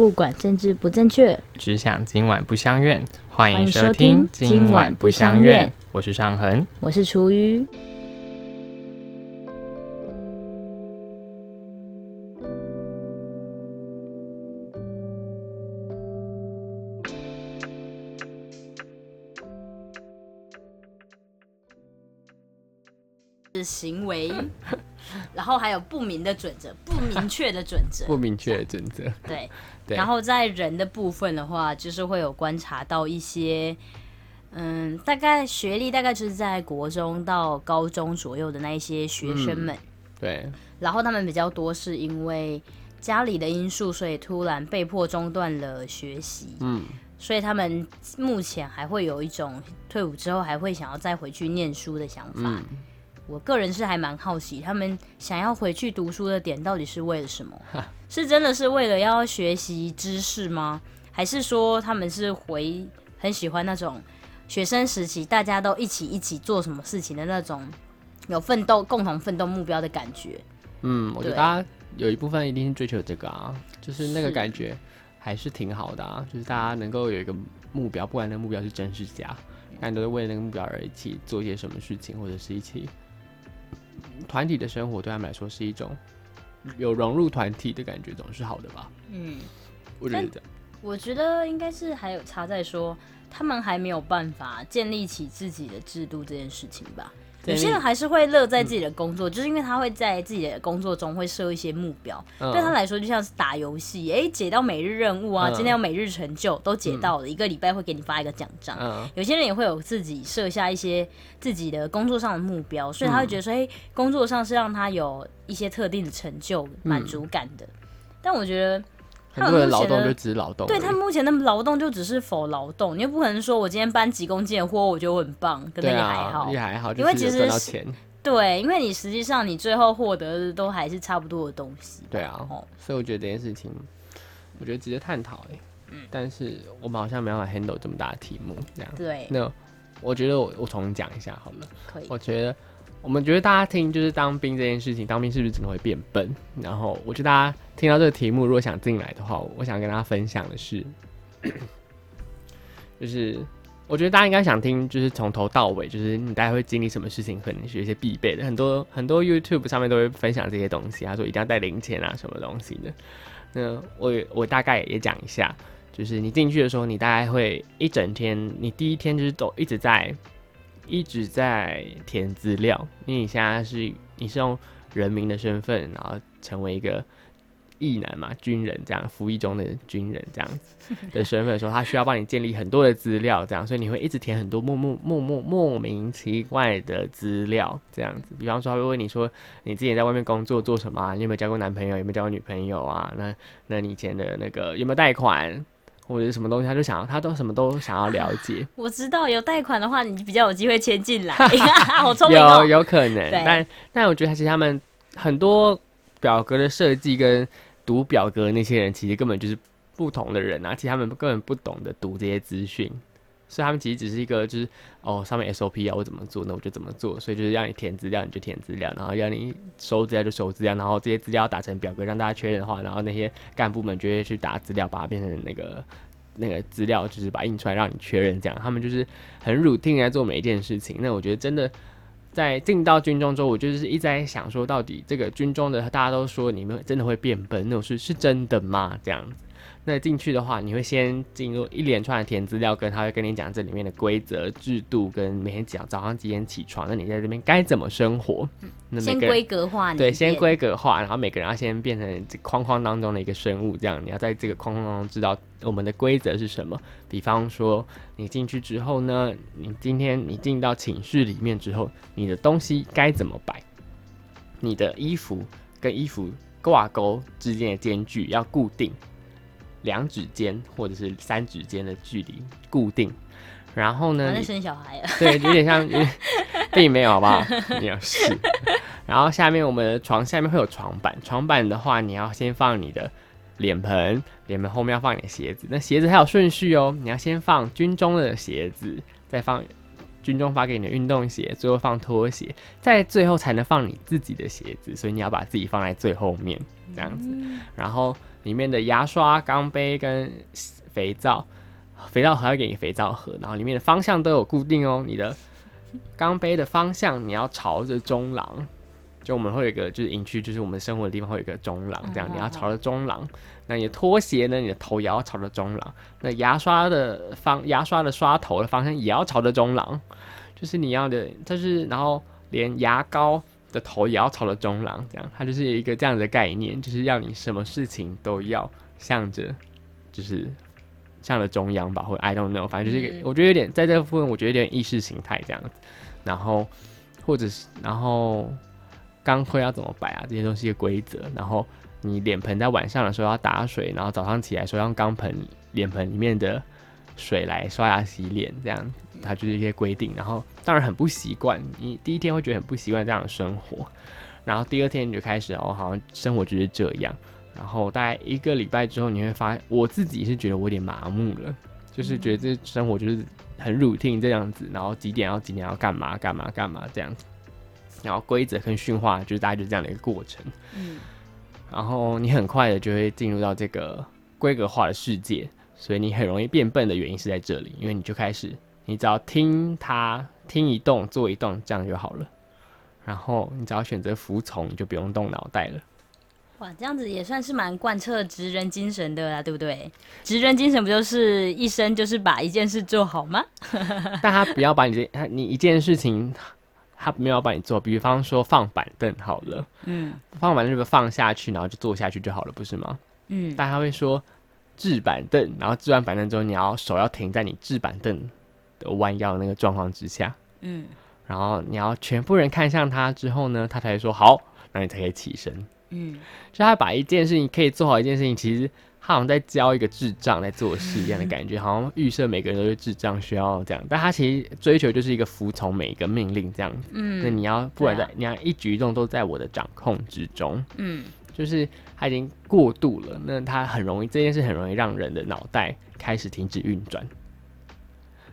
不管政治不正确，只想今晚不相怨。欢迎收收听听今晚不相怨，我是尚恒。我是厨余。行为，然后还有不明的准则，不明确的准则，不明确的准则，对，对然后在人的部分的话，就是会有观察到一些，嗯，大概学历大概就是在国中到高中左右的那一些学生们，对，然后他们比较多是因为家里的因素，所以突然被迫中断了学习，嗯，所以他们目前还会有一种退伍之后还会想要再回去念书的想法。嗯我个人是还蛮好奇，他们想要回去读书的点到底是为了什么？是真的是为了要学习知识吗？还是说他们是回很喜欢那种学生时期大家都一起一起做什么事情的那种有奋斗、共同奋斗目标的感觉？嗯，我觉得大家有一部分一定是追求这个啊，就是那个感觉还是挺好的啊，就是大家能够有一个目标，不管那个目标是真是假，但都是为了那个目标而一起做一些什么事情，或者是一起团体的生活，对他们来说是一种有融入团体的感觉，总是好的吧？嗯，我觉得这样。我觉得应该是还有差在说，他们还没有办法建立起自己的制度这件事情吧。有些人还是会乐在自己的工作，就是因为他会在自己的工作中会设一些目标，嗯。对他来说就像是打游戏，哎、解到每日任务啊，嗯。今天有每日成就都解到了，一个礼拜会给你发一个奖章。嗯。有些人也会有自己设下一些自己的工作上的目标，所以他会觉得说，哎、工作上是让他有一些特定的成就、满足感的。但我觉得他很多人劳动就只是劳动，对他们目前的劳动就只是否劳动，你又不可能说我今天搬几公斤的货，我觉得我很棒，可能对也还好。啊，也还好，因为其实是赚到钱，对，因为你实际上你最后获得的都还是差不多的东西。对啊，哦，所以我觉得这件事情，我觉得值得探讨哎、但是我们好像没办法 handle 这么大的题目，这样。对，那我觉得我我重讲一下好了。可以。我觉得我们觉得大家听就是当兵这件事情，当兵是不是真的会变笨？然后我觉得大家听到这个题目，如果想进来的话，我想跟大家分享的是，就是我觉得大家应该想听，就是从头到尾，就是你大概会经历什么事情，可能是一些必备的，很多很多 YouTube 上面都会分享这些东西，他说一定要带零钱啊，什么东西的。那我也我大概也讲一下，就是你进去的时候，你大概会一整天，你第一天就是都一直在一直在填资料，因为你现在是你是用人民的身份，然后成为一个役男嘛，军人这样服役中的军人这样子的身份的时候，他需要帮你建立很多的资料，这样，所以你会一直填很多莫莫莫莫莫名其怪的资料，这样子。比方说，他会问你说，你之前在外面工作做什么、啊？你有没有交过男朋友？有没有交过女朋友啊？那那你以前的那个有没有贷款？或者是什么东西，他就想要，他都什么都想要了解。我知道有贷款的话，你比较有机会签进来。好聪明哦有！有可能，但但我觉得其实他们很多表格的设计跟读表格的那些人，其实根本就是不同的人啊，其实他们根本不懂得读这些资讯，所以他们其实只是一个就是哦，上面 SOP 要我怎么做，那我就怎么做，所以就是让你填资料你就填资料，然后让你收资料就收资料，然后这些资料打成表格让大家确认的话，然后那些干部们就会去打资料，把它变成那个。那个资料就是把它印出来让你确认，这样他们就是很 routine 在做每一件事情。那我觉得真的在进到军中之后，我就是一直在想说，到底这个军中的大家都说你们真的会变笨，那种是是真的吗？这样子。那进去的话，你会先进入一连串的填资料，跟他会跟你讲这里面的规则、制度，跟每天讲早上几点起床，那你在这边该怎么生活？那先规格化对，先规格化，然后每个人要先变成这框框当中的一个生物，这样你要在这个框框当中知道我们的规则是什么。比方说，你进去之后呢，你今天你进到寝室里面之后，你的东西该怎么摆？你的衣服跟衣服挂钩之间的间距要固定，两指间或者是三指间的距离固定。然后呢，生小孩了。对，有点像，并没有，好不好？没有事。然后下面我们的床下面会有床板，床板的话，你要先放你的脸盆，脸盆后面要放你的鞋子。那鞋子还有顺序哦，你要先放军中的鞋子，再放军中发给你的运动鞋，最后放拖鞋，在最后才能放你自己的鞋子。所以你要把自己放在最后面，这样子。然后里面的牙刷、钢杯跟肥皂，肥皂盒要给你肥皂盒，然后里面的方向都有固定哦。你的钢杯的方向你要朝着中廊，就我们会有一个就是营区，就是我们生活的地方会有一个中廊，这样你要朝着中廊。那你拖鞋呢？你的头也要朝着中廊。那牙刷的方牙刷的刷头的方向也要朝着中廊，就是你要的，就是然后连牙膏的头也要朝着中廊，这样它就是一个这样的概念，就是要你什么事情都要向着，就是向着中央吧，或者 I don't know，反正就是一个，我觉得有点在这个部分，我觉得有点意识形态这样子。然后或者是然后钢盔要怎么摆啊？这些都是一个规则，然后。你脸盆在晚上的时候要打水，然后早上起来时候用钢盆脸盆里面的水来刷牙洗脸，这样它就是一些规定。然后当然很不习惯，你第一天会觉得很不习惯这样的生活，然后第二天你就开始哦，好像生活就是这样。然后大概一个礼拜之后，你会发现我自己是觉得我有点麻木了，就是觉得这生活就是很 routine 这样子，然后几点要几点要干嘛干嘛干嘛这样子，然后规则跟驯化就是大概就是这样的一个过程。嗯。然后你很快的就会进入到这个规格化的世界，所以你很容易变笨的原因是在这里，因为你就开始，你只要听他听一动做一动，这样就好了。然后你只要选择服从，你就不用动脑袋了。哇，这样子也算是蛮贯彻职人精神的啦，对不对？职人精神不就是一生就是把一件事做好吗？但他不要把你这他你一件事情。他没有把你做，比方说放板凳好了，嗯，放板凳就放下去，然后就坐下去就好了，不是吗？嗯，但他会说置板凳，然后置完板凳之后，你要手要停在你置板凳的弯腰那个状况之下，嗯，然后你要全部人看向他之后呢，他才说好，那你才可以起身，嗯，就他把一件事情可以做好一件事情，其实。他好像在教一个智障在做事一样的感觉，好像预设每个人都是智障，需要这样。但他其实追求就是一个服从每一个命令这样子。嗯，那你要不管在你要一举一动都在我的掌控之中。嗯，就是他已经过度了，那他很容易这件事很容易让人的脑袋开始停止运转。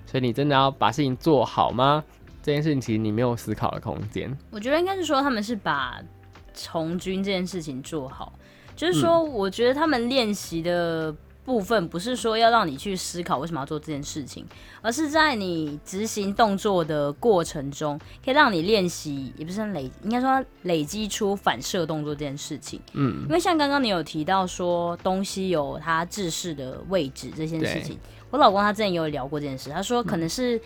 所以你真的要把事情做好吗？这件事情其实你没有思考的空间。我觉得应该是说他们是把从军这件事情做好。就是说，我觉得他们练习的部分不是说要让你去思考为什么要做这件事情，而是在你执行动作的过程中，可以让你练习，也不是累，应该说累积出反射动作这件事情。嗯，因为像刚刚你有提到说东西有它制式的位置这件事情，我老公他之前也有聊过这件事，他说可能是。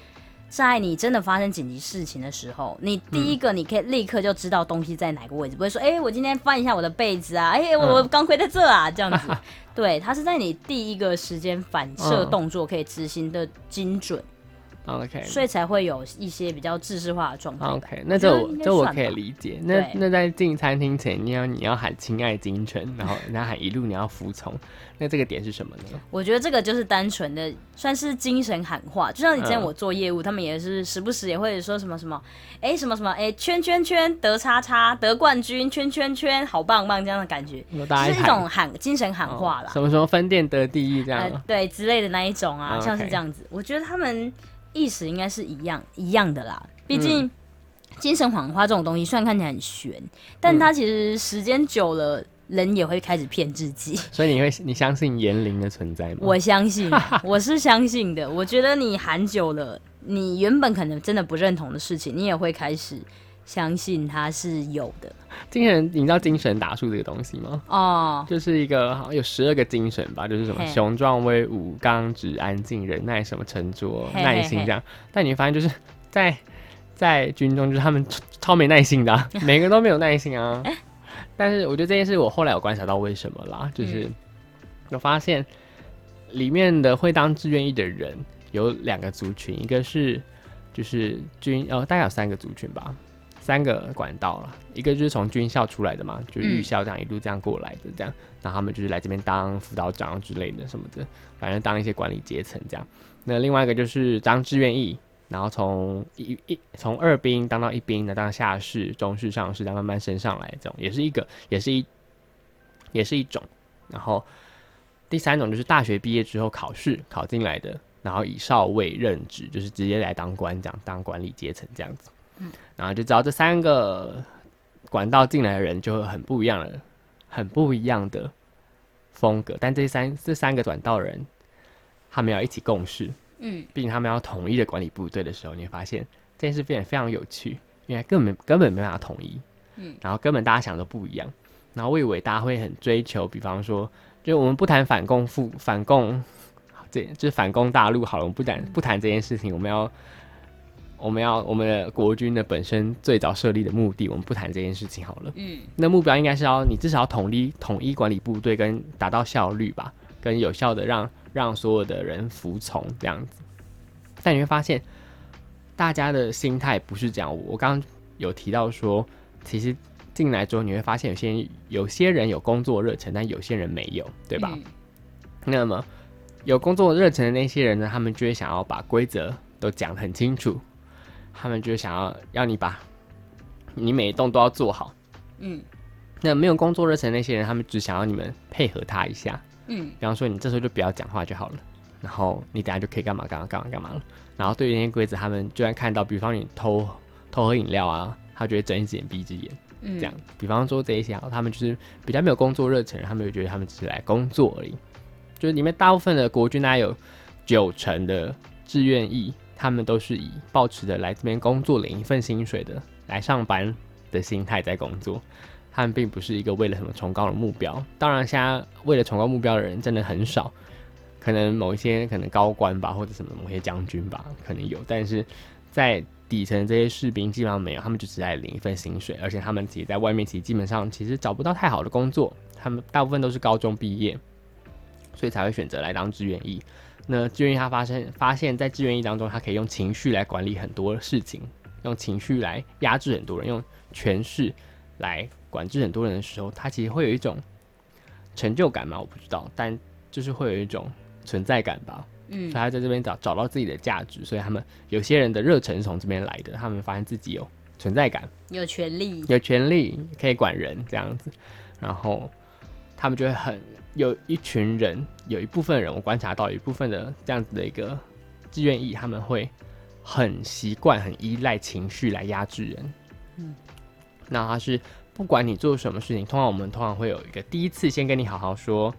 在你真的发生紧急事情的时候，你第一个你可以立刻就知道东西在哪个位置，不会说，哎，我今天翻一下我的被子啊，哎，我钢盔在这啊，这样子。对，他是在你第一个时间反射动作可以执行的精准。OK，所以才会有一些比较制式化的状态。OK，那这我这我可以理解。那那在进餐厅前，你要你要喊“亲爱金城”，然后人家喊“一路你要服从”，那这个点是什么呢？我觉得这个就是单纯的算是精神喊话。就像你之前我做业务，他们也是时不时也会说什么什么，哎什么什么，哎圈圈圈得叉叉得冠军，圈圈圈好棒棒这样的感觉，是一种喊精神喊话啦。什么什么分店得第一这样？对之类的那一种啊，像是这样子。我觉得他们。意思应该是一样一样的啦，毕竟精神谎话这种东西虽然看起来很悬，但它其实时间久了，人也会开始骗自己。所以你会你相信言灵的存在吗？我相信，我是相信的。我觉得你喊久了，你原本可能真的不认同的事情，你也会开始。相信它是有的。精神，你知道精神打数这个东西吗？哦，就是一个好像有十二个精神吧，就是什么雄壮、威武、刚直、安静、忍耐、什么沉着、耐心这样。但你发现就是在在军中，就是他们超没耐心的，每个都没有耐心啊。但是我觉得这件事，我后来有观察到为什么啦，就是我发现里面的会当志愿役的人有两个族群，一个是就是军哦，大概有三个族群吧。三个管道了，一个就是从军校出来的嘛，就预校这样一路这样过来的，这样，然后他们就是来这边当辅导长之类的什么的，反正当一些管理阶层这样。那另外一个就是当志愿役，然后从一一从二兵当到一兵的，当下士、中士、上士，再慢慢升上来，这种也是一个，也是一，也是一种。然后第三种就是大学毕业之后考试考进来的，然后以少尉任职，就是直接来当官，这样当管理阶层这样子。然后就知道这三个管道进来的人就会很不一样了，很不一样的风格，但这三这三个管道人，他们要一起共事，嗯，并且他们要统一的管理部队的时候，你会发现这件事变得非常有趣，因为根本根本没办法统一，嗯，然后根本大家想的不一样，然后我以为大家会很追求，比方说，就我们不谈反共复反共，这就是反攻大陆好了，我们不谈不谈这件事情，我们要。我们要我们的国军的本身最早设立的目的，我们不谈这件事情好了。嗯，那目标应该是要你至少要统一统一管理部队，跟达到效率吧，跟有效的让让所有的人服从这样子。但你会发现，大家的心态不是这样。我刚刚有提到说，其实进来之后你会发现，有些人有些人有工作热忱，但有些人没有，对吧？嗯那么有工作热忱的那些人呢，他们就会想要把规则都讲得很清楚，他们就想要要你把你每一栋都要做好。嗯那没有工作热忱的那些人，他们只想要你们配合他一下，嗯比方说你这时候就不要讲话就好了，然后你等下就可以干嘛干嘛干嘛干嘛了。然后对于那些规则，他们就算看到，比方你偷偷喝饮料啊，他就会睁一只眼闭一只眼。嗯，这样。比方说这一些啊，他们就是比较没有工作热忱，他们就觉得他们只是来工作而已。就是里面大部分的国军，大概有九成的志愿役，他们都是以抱持的来这边工作领一份薪水的来上班的心态在工作。他们并不是一个为了什么崇高的目标。当然，现在为了崇高目标的人真的很少，可能某一些可能高官吧，或者什么某些将军吧，可能有，但是在底层这些士兵基本上没有，他们就只在领一份薪水，而且他们其实在外面其实基本上其实找不到太好的工作，他们大部分都是高中毕业，所以才会选择来当志愿役。那志愿役他发现发现，在志愿役当中，他可以用情绪来管理很多事情，用情绪来压制很多人，用权势来管制很多人的时候，他其实会有一种成就感嘛，我不知道，但就是会有一种存在感吧。嗯。所以他在这边找找到自己的价值，所以他们有些人的热忱是从这边来的，他们发现自己有存在感，有权利，有权利，可以管人这样子，然后他们就会很有一群人，有一部分人我观察到有一部分的这样子的一个志愿意，他们会很习惯、很依赖情绪来压制人。嗯，那他是不管你做什么事情，通常我们通常会有一个第一次先跟你好好说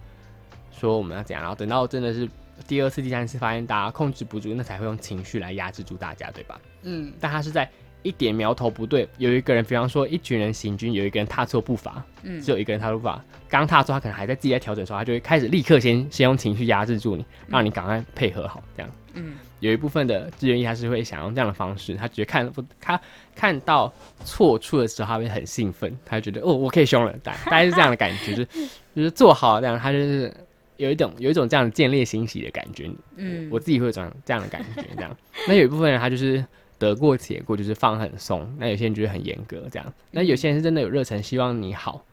说我们要怎样，然后等到真的是第二次、第三次发现大家控制不住，那才会用情绪来压制住大家，对吧？嗯但他是在一点苗头不对，有一个人，比方说一群人行军，有一个人踏错步伐，嗯只有一个人踏错步伐，刚踏错，他可能还在自己在调整的时候，他就会开始立刻先先用情绪压制住你，让你赶快配合好，这样。嗯有一部分的志愿役他是会想用这样的方式，他觉得看不他看到错处的时候，他会很兴奋，他就觉得哦，我可以凶了，大 大概是这样的感觉，就是就是做好这样，他就是有一种有一种这样的建立欣喜的感觉，嗯，我自己会有这样这样的感觉，这样。那有一部分人他就是得过且过，就是放很松；那有些人就是很严格，这样。那有些人是真的有热忱，希望你好，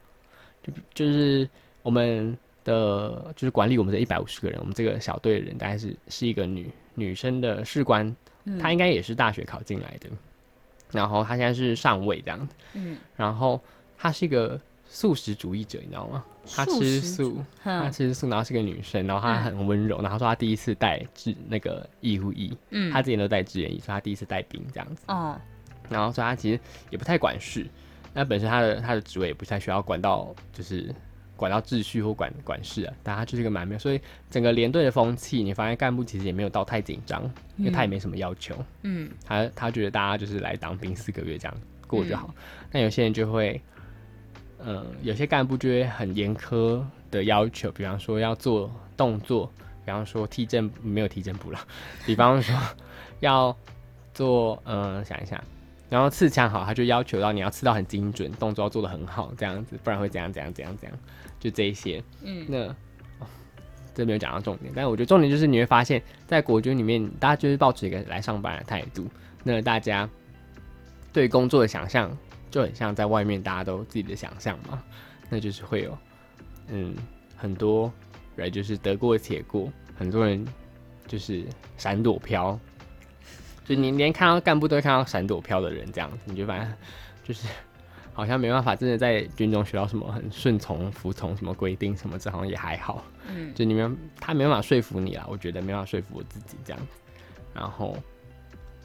就就是我们的就是管理我们这一百五十个人，我们这个小队的人大概是是一个女女生的士官，她应该也是大学考进来的，然后她现在是上尉这样，嗯，然后她是一个素食主义者，你知道吗？她吃素。她哼吃素，然后是个女生，然后她很温柔，然后说她第一次带志那个义务役，嗯。她之前都带志愿役，所以她第一次带兵这样子，哦。然后说她其实也不太管事，那本身她的她的职位也不太需要管到就是管到秩序或管管事啊，但她就是一个蛮没有，所以整个连队的风气，你发现干部其实也没有到太紧张，因为他也没什么要求，嗯。他他觉得大家就是来当兵四个月这样过就好。那、有些人就会，呃，有些干部就会很严苛的要求，比方说要做动作，比方说踢正没有踢正步了，比方说要做，呃，想一想。然后刺枪好，他就要求到你要刺到很精准，动作要做的很好，这样子，不然会怎样怎样怎样怎样，就这一些。嗯那、哦这没有讲到重点，但是我觉得重点就是你会发现，在国军里面，大家就是抱持一个来上班的态度。那大家对工作的想象就很像在外面大家都自己的想象嘛，那就是会有嗯很多人就是得过且过，很多人就是闪躲飘，就你连看到干部都会看到闪躲飘的人这样子，你就反正就是好像没办法真的在军中学到什么很顺从、服从什么规定什么，这好像也还好。嗯就你们他没办法说服你啦，我觉得没办法说服我自己这样子。然后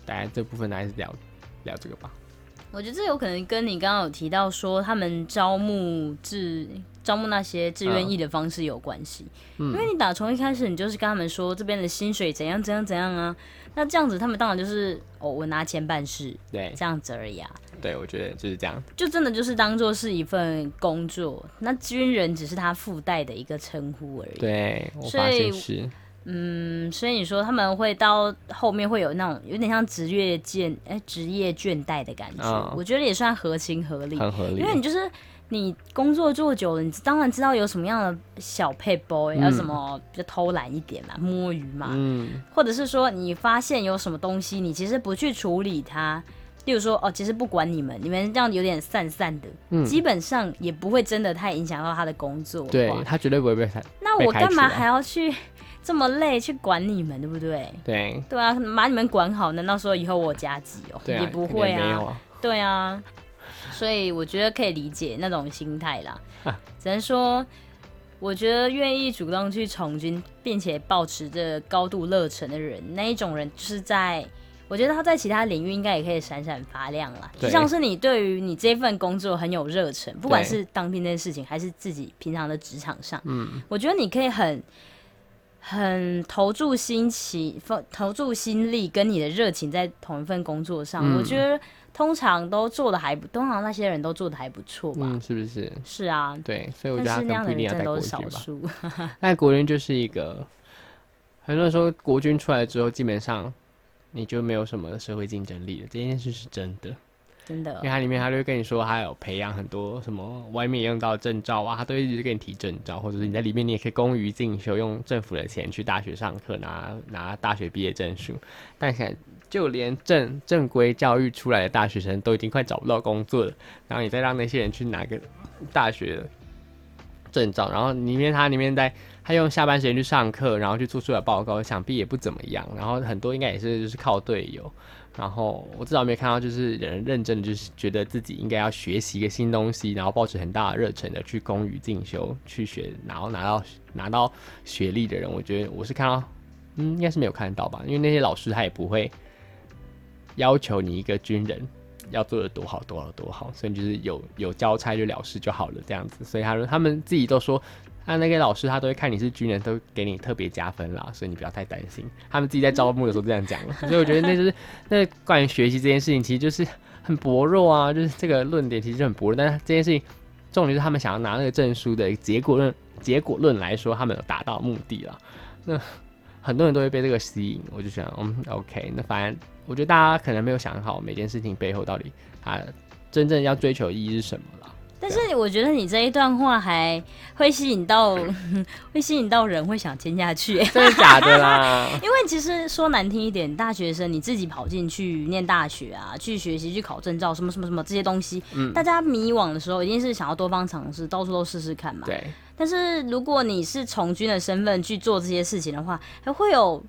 大家这部分大概是聊聊这个吧。我觉得这有可能跟你刚刚有提到说他们招募志招募那些志愿役的方式有关系。因为你打从一开始你就是跟他们说这边的薪水怎样怎样怎样啊，那这样子他们当然就是哦，我拿钱办事，对，这样子而已啊。对，我觉得就是这样，就真的就是当做是一份工作，那军人只是他附带的一个称呼而已。对，我发现是。嗯，所以你说他们会到后面会有那种有点像职业倦哎职业倦怠的感觉，我觉得也算合情合理，很合理。因为你就是你工作做久了，你当然知道有什么样的小配 boy 要什么比较偷懒一点嘛，摸鱼嘛，嗯，或者是说你发现有什么东西，你其实不去处理它，例如说哦，其实不管你们，你们这样有点散散的，嗯，基本上也不会真的太影响到他的工作，对他绝对不会被那我干嘛还要去？这么累去管你们，对不对？对对啊，把你们管好，难道说以后我加急哦？也不会啊。对啊，所以我觉得可以理解那种心态啦。只能说，我觉得愿意主动去从军，并且保持着高度热忱的人，那一种人就是在，我觉得他在其他领域应该也可以闪闪发亮啦。就像是你对于你这份工作很有热忱，不管是当兵这件事情，还是自己平常的职场上，嗯，我觉得你可以很。很投注心情、投注心力跟你的热情在同一份工作上，我觉得通常都做的还不，通常那些人都做的还不错吧？嗯，是不是？是啊，对，所以我觉得他不一定要在国军吧。但 国军就是一个，很多人说国军出来之后，基本上你就没有什么社会竞争力了，这件事是真的。真的，因为它里面他就会跟你说，他有培养很多什么外面用到证照啊，他都一直跟你提证照，或者是你在里面你也可以公于进修，用政府的钱去大学上课拿拿大学毕业证书。但现在就连正正规教育出来的大学生都已经快找不到工作了，然后你再让那些人去拿个大学证照，然后里面他里面在他用下班时间去上课，然后去做出来报告，想必也不怎么样。然后很多应该也是就是靠队友。然后我至少没看到，就是人认真的，就是觉得自己应该要学习一个新东西，然后抱持很大的热忱的去攻于进修去学，然后拿到拿到学历的人，我觉得我是看到，嗯，应该是没有看到吧，因为那些老师他也不会要求你一个军人要做的多好多好多好，所以就是有有交差就了事就好了这样子，所以他说他们自己都说。那那个老师他都会看你是军人，都给你特别加分啦，所以你不要太担心。他们自己在招募的时候这样讲了，所以我觉得那就是那关于学习这件事情，其实就是很薄弱啊，就是这个论点其实就很薄弱。但是这件事情重点是他们想要拿那个证书的结果论，结果论来说，他们有达到目的了。那很多人都会被这个吸引，我就想，嗯，OK，那反正我觉得大家可能没有想好每件事情背后到底他真正要追求意义是什么了。但是我觉得你这一段话还会吸引到，会吸引到人会想签下去，真的假的啦？因为其实说难听一点，大学生你自己跑进去念大学啊，去学习、去考证照，什么什么什么这些东西，嗯，大家迷惘的时候，一定是想要多方尝试，到处都试试看嘛。对。但是如果你是从军的身份去做这些事情的话，还会有。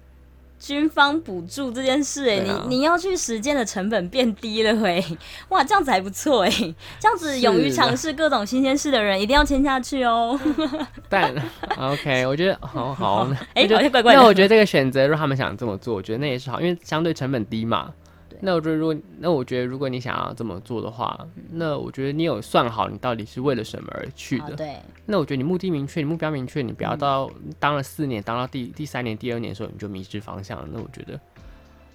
军方补助这件事，哎，你你要去实践的成本变低了，哎，哇，这样子还不错，哎，这样子勇于尝试各种新鲜事的人，一定要签下去哦。但 OK，我觉得好 好，哎，好像怪怪的。那我觉得这个选择，如果他们想这么做，我觉得那也是好，因为相对成本低嘛。那我觉得，如果那我觉得，如果你想要这么做的话，那我觉得你有算好你到底是为了什么而去的。对。那我觉得你目的明确，你目标明确，你不要到当了四年，当到第第三年、第二年的时候你就迷失方向了。那我觉得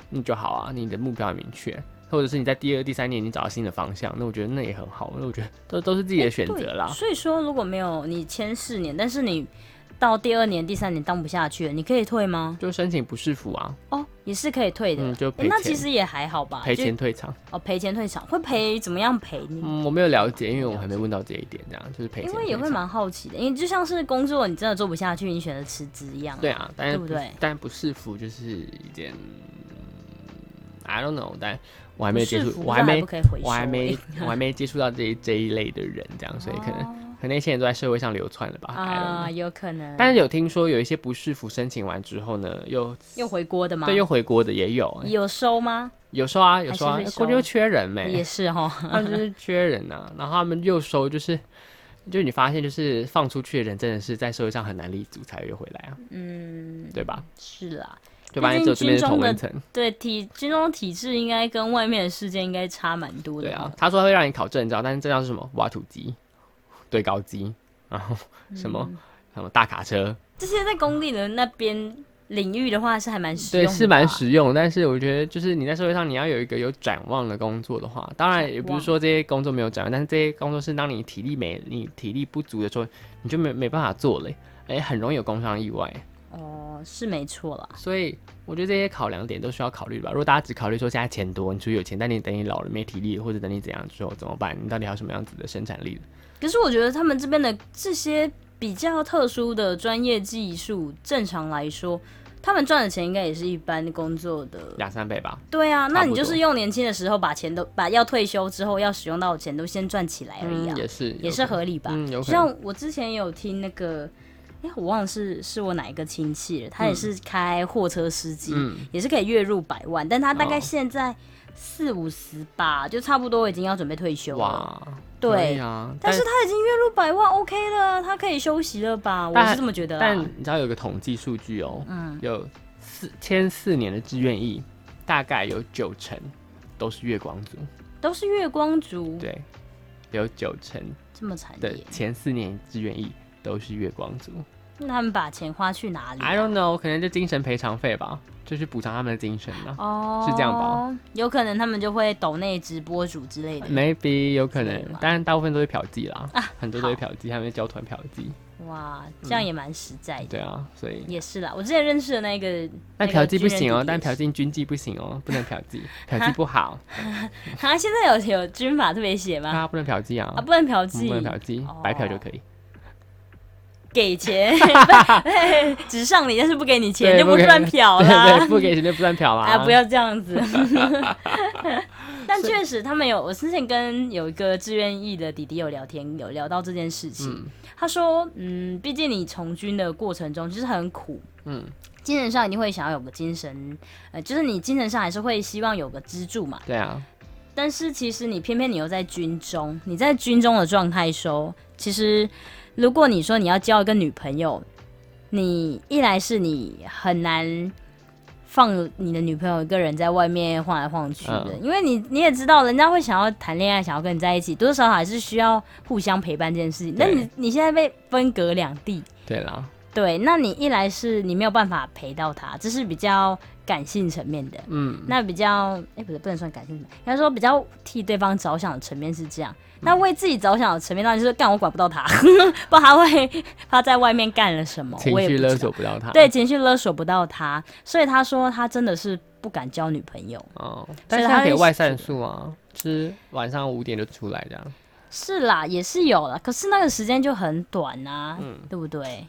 那就好啊，你的目标明确，或者是你在第二、第三年你找到新的方向，那我觉得那也很好。那我觉得都都是自己的选择啦。所以说，如果没有你签四年，但是你。到第二年、第三年当不下去了，你可以退吗？就申请不适服啊。哦，也是可以退的。嗯，就那其实也还好吧。赔钱退场。哦，赔钱退场会赔怎么样赔你？嗯，我没有了解，因为我还没问到这一点，这样就是赔。因为也会蛮好奇的，因为就像是工作你真的做不下去，你选择辞职一样。对啊，对不对？但不适服就是一件，I don't know，但我还没接触，我还没，我还没，我还没接触到这这一类的人，这样，所以可能。可能那些人都在社会上流窜了吧？啊，有可能。但是有听说有一些不适服申请完之后呢，又又回国的吗？对，又回国的也有。有收吗？有收啊，有收啊。国就缺人没？也是哈，他们就是缺人呐。然后他们又收，就是就你发现，就是放出去的人真的是在社会上很难立足，才又回来啊。嗯，对吧？是啦，就发现这边的同温层。对体军中体制应该跟外面的世界应该差蛮多的。对啊，他说会让你考证照，但是证照是什么？挖土机。对高机，然后什么、嗯什么大卡车，这些在工地的那边领域的话是还蛮实，用的吧，是蛮实用。但是我觉得，就是你在社会上你要有一个有展望的工作的话，当然也不是说这些工作没有展望，但是这些工作是当你体力没、你体力不足的时候，你就没没办法做了，哎、很容易有工伤意外。哦，是没错啦。所以我觉得这些考量点都需要考虑吧。如果大家只考虑说现在钱多，你出去有钱，但你等你老了没体力，或者等你怎样之后怎么办？你到底还有什么样子的生产力？可是我觉得他们这边的这些比较特殊的专业技术，正常来说，他们赚的钱应该也是一般工作的。两三倍吧。对啊，那你就是用年轻的时候把钱都把要退休之后要使用到的钱都先赚起来而已啊，嗯，也是，也是合理吧？像我之前有听那个，哎、我忘了是是我哪一个亲戚了，他也是开货车司机，嗯，也是可以月入百万，但他大概哦现在四五十吧，就差不多已经要准备退休了。哇，对啊，但是他已经月入百万，OK 了，他可以休息了吧？我是这么觉得但啊。你知道有个统计数据哦，嗯，有四签四年的志愿役，大概有九成都是月光族，都是月光族，对，有九成这么惨的，前四年志愿役都是月光族。那他们把钱花去哪里啊、I don't know，可能就精神赔偿费吧，就去补偿他们的精神啊。哦，是这样吧？有可能他们就会抖内直播主之类的。Maybe 有可能之类的吧，当然大部分都是嫖妓啦，啊很多都是嫖妓，他们交团嫖妓。哇，这样也蛮实在的。对啊，所以也是啦，我之前认识的那个，但嫖妓不行哦，但嫖妓军妓不行哦，不能嫖妓，嫖妓不好，他现在有有军法特别写吗？他不能嫖妓啊，啊，不能嫖妓不能嫖妓，白嫖就可以。给钱，只上你，但是不给你钱，就不算嫖对啦对，。不给钱就不算嫖啦。啊，不要这样子。但确实，他们有，我之前跟有一个志愿役的弟弟有聊天，有聊到这件事情。嗯他说，嗯，毕竟你从军的过程中就是很苦，嗯，精神上一定会想要有个精神，呃，就是你精神上还是会希望有个支柱嘛。对啊，但是其实你偏偏你又在军中，你在军中的状态说，其实如果你说你要交一个女朋友，你一来是你很难放你的女朋友一个人在外面晃来晃去的，因为你你也知道，人家会想要谈恋爱，想要跟你在一起，多多少少还是需要互相陪伴这件事情。那你你现在被分隔两地，对啦，对，那你一来是你没有办法陪到他，这是比较感性层面的。嗯，那比较，哎、不是不能算感性应该说比较替对方着想的层面是这样。那为自己着想的层面，当然就是干我管不到他，不他会他在外面干了什么，情绪勒。索不到他。对，情绪勒索不到他，所以他说他真的是不敢交女朋友。哦，但是他可以外散素啊，就是晚上五点就出来这样。是啦，也是有啦，可是那个时间就很短啊，嗯对不对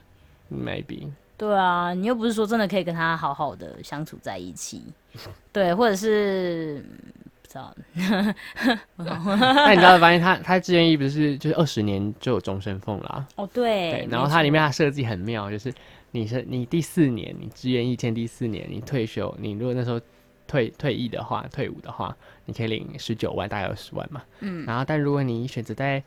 ？Maybe 对啊，你又不是说真的可以跟他好好的相处在一起，对，或者是嗯不知道，那你知道发现他他志愿役不是就是二十年就有终身俸啦？哦，对对，，然后没它里面错它设计很妙，就是你是你第四年你志愿役签第四年，你退休，你如果那时候退退役的话，退伍的话，你可以领十九万，大概二十万嘛。嗯，然后但如果你选择在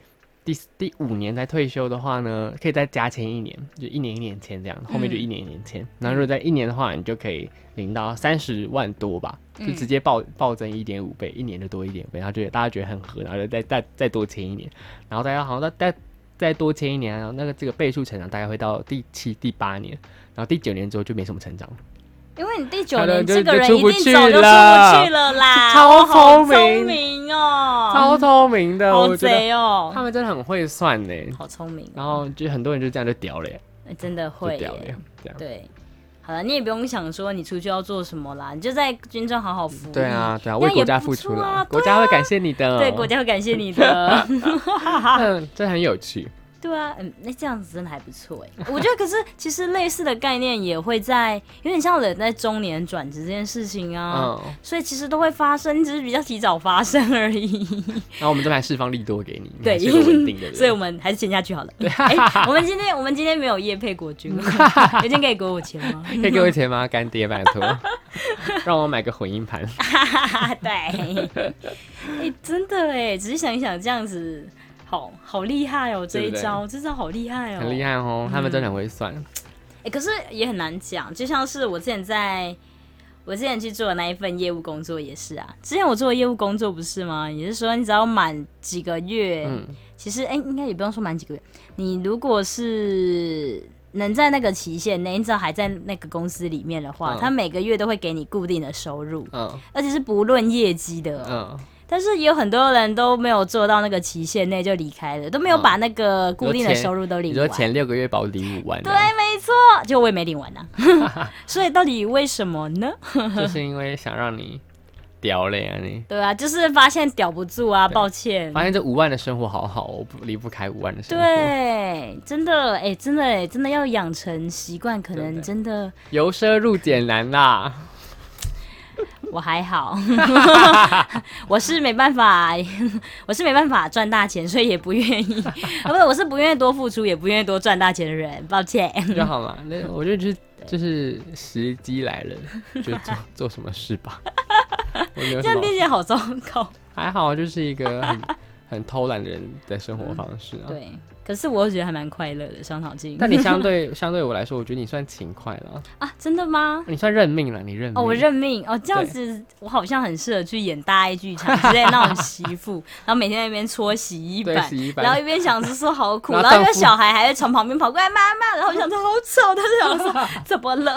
第第五年才退休的话呢，可以再加签一年，就一年一年签这样，后面就嗯一年一年签。然后如果在一年的话，你就可以领到三十万多吧，就嗯直接暴暴增一点五倍，一年就多一点倍，然后觉得大家觉得很合，然后就再再再多签一年，然后大家好像再再再多签一年，然后那个这个倍数成长大概会到第七、第八年，然后第九年之后就没什么成长。因为你第九年这个人一定早就出不去了啦，超聪明哦，超聪明的，好贼哦，他们真的很会算呢。好聪明哦，然后就很多人就这样就屌了，哎真的就会屌了耶，这样。对。好了，你也不用想说你出去要做什么啦，你就在军中好好服役。对啊，对啊，那为国家付出啦，错啊国家会感谢你的。对，国家会感谢你的。嗯，这很有趣。对啊，嗯，那这样子真的还不错哎。我觉得，可是其实类似的概念也会在，有点像人在中年转职这件事情啊，嗯，所以其实都会发生，只是比较提早发生而已。然后我们这边还释放利多给你，你对稳定的 人。所以我们还是签下去好了。哎、我们今天我们今天没有业配国军，有天可以给我钱吗？可以给我钱吗？干爹，拜托，让我买个混音盘。对，哎、真的哎，只是想一想，这样子好好厉害哦，这一招，这招好厉害哦，很厉害哦，他们真的很会算。哎、可是也很难讲，就像是我之前在我之前去做的那一份业务工作也是啊。之前我做的业务工作不是吗？也是说你只要满几个月，嗯其实哎、应该也不用说满几个月。你如果是能在那个期限内，你只要还在那个公司里面的话，嗯他每个月都会给你固定的收入，嗯而且是不论业绩的哦。嗯，但是也有很多人都没有做到那个期限内就离开了，都没有嗯把那个固定的收入都你说领完。前六个月把我领五万，对，没错，就我也没领完呐、所以到底为什么呢？就是因为想让你屌嘞啊你。对啊，就是发现屌不住啊，抱歉。发现这五万的生活好好，我不离不开五万的生活。，对，真的，哎、真的，哎，真的要养成习惯，可能真的由奢入俭难啦。我还好，我是没办法，我是没办法赚大钱，所以也不愿意，啊，不是，我是不愿意多付出，也不愿意多赚大钱的人，抱歉。就好嘛。那我就是就是时机来了，就做做什么事吧。这样听起来好糟糕。还好，就是一个很很偷懒的人的生活方式啊。对，可是我又觉得还蛮快乐的，伤脑筋。但你相对 相对我来说，我觉得你算勤快了，啊，真的吗？你算认命了，你认命。哦，我认命。哦，这样子我好像很适合去演大爱剧场之类那种媳妇，然后每天在那边搓洗衣板，对洗衣板。然后一边想着说好苦，然后一个小孩还在床旁边跑过来妈妈，然后我想说好丑，他就想说怎么了？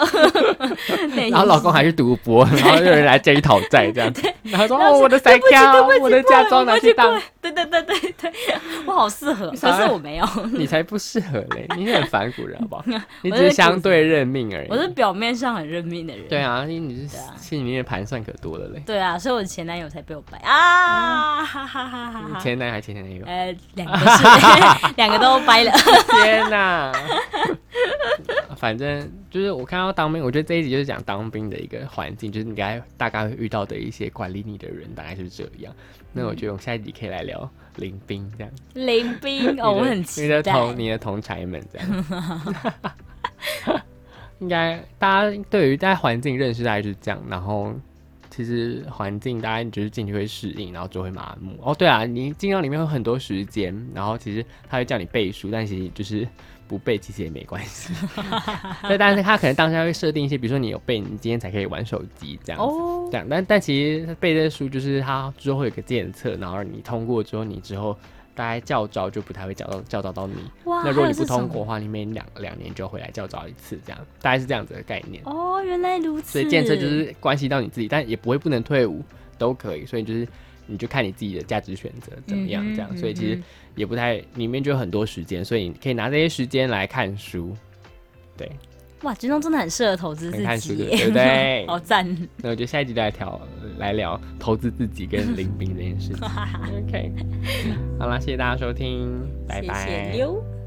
然后老公还是赌博，然后有人来这里讨债这样。子，然后说哦我的塞对不起卡对不，起我的嫁妆拿去当。对对对对对，我好适合，可是我没有，你才不适合嘞，你很反骨人好不好？你只是相对认命而已。我是表面上很认命的人。对啊，因为你是心里面的盘算可多了嘞。对啊，所以我的前男友才被我掰啊！哈哈哈哈哈。前男友还前前男友，呃，两个是 两个都掰了。天哪！反正就是我看到当兵，我觉得这一集就是讲当兵的一个环境，就是你该大概会遇到的一些管理你的人，大概就是这样。那我觉得我们下一集可以来聊临兵这样。林兵 哦，我很你期待。的同你的同才们这样。应该大家对于大家环境认识大概是这样，然后其实环境大家就是进去会适应，然后就会麻木。哦，对啊，你进到里面有很多时间，然后其实他会叫你背书，但其实就是不背其实也没关系。对，但是他可能当下会设定一些，比如说你有背，你今天才可以玩手机这样子。哦这，样，但但其实背这个书就是它之后会有个检测，然后你通过之后，你之后大概教招就不太会教到教导到你。哇，那如果你不通过的话，你每两两年就回来教招一次，这样大概是这样子的概念。哦，原来如此。所以检测就是关系到你自己，但也不会不能退伍，都可以。所以就是你就看你自己的价值选择怎么样，这样。所以其实嗯也不太里面就有很多时间，所以你可以拿这些时间来看书，对，哇，军中真的很适合投资自己耶，对不对？好赞。那我觉得下一集来聊来聊投资自己跟领兵这件事情。OK，好啦，谢谢大家收听，拜拜。谢谢溜。